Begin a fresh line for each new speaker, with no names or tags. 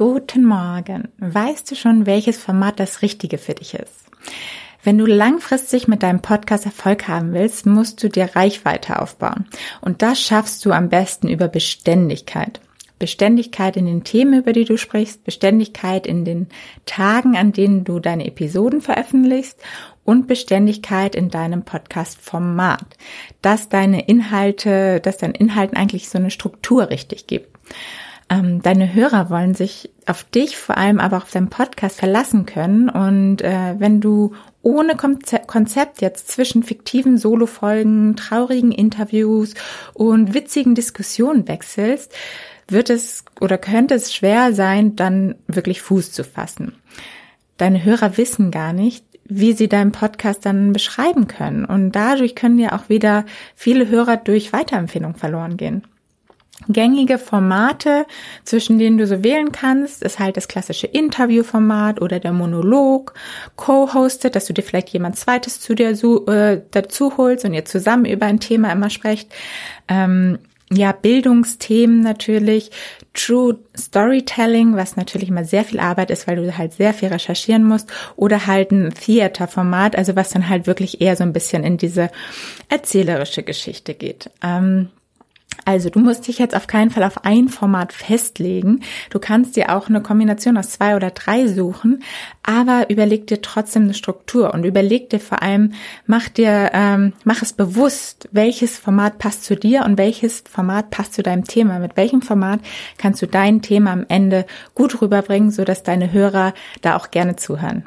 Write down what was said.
Guten Morgen. Weißt du schon, welches Format das Richtige für dich ist? Wenn du langfristig mit deinem Podcast Erfolg haben willst, musst du dir Reichweite aufbauen. Und das schaffst du am besten über Beständigkeit. Beständigkeit in den Themen, über die du sprichst, Beständigkeit in den Tagen, an denen du deine Episoden veröffentlichst und Beständigkeit in deinem Podcast-Format, dass deine Inhalte, dass dein Inhalten eigentlich so eine Struktur richtig gibt. Ähm, deine Hörer wollen sich auf dich, vor allem aber auf deinen Podcast verlassen können. Und äh, wenn du ohne Konzept jetzt zwischen fiktiven Solofolgen, traurigen Interviews und witzigen Diskussionen wechselst, wird es oder könnte es schwer sein, dann wirklich Fuß zu fassen. Deine Hörer wissen gar nicht, wie sie deinen Podcast dann beschreiben können. Und dadurch können ja auch wieder viele Hörer durch Weiterempfehlung verloren gehen. Gängige Formate, zwischen denen du so wählen kannst, ist halt das klassische Interviewformat oder der Monolog, co-hosted, dass du dir vielleicht jemand zweites zu dir äh, dazu holst und ihr zusammen über ein Thema immer sprecht. Ähm, ja, Bildungsthemen natürlich, True Storytelling, was natürlich immer sehr viel Arbeit ist, weil du halt sehr viel recherchieren musst, oder halt ein Theater-Format, also was dann halt wirklich eher so ein bisschen in diese erzählerische Geschichte geht. Ähm, also du musst dich jetzt auf keinen Fall auf ein Format festlegen. Du kannst dir auch eine Kombination aus zwei oder drei suchen, aber überleg dir trotzdem eine Struktur und überleg dir vor allem, mach dir, ähm, mach es bewusst, welches Format passt zu dir und welches Format passt zu deinem Thema. Mit welchem Format kannst du dein Thema am Ende gut rüberbringen, so dass deine Hörer da auch gerne zuhören.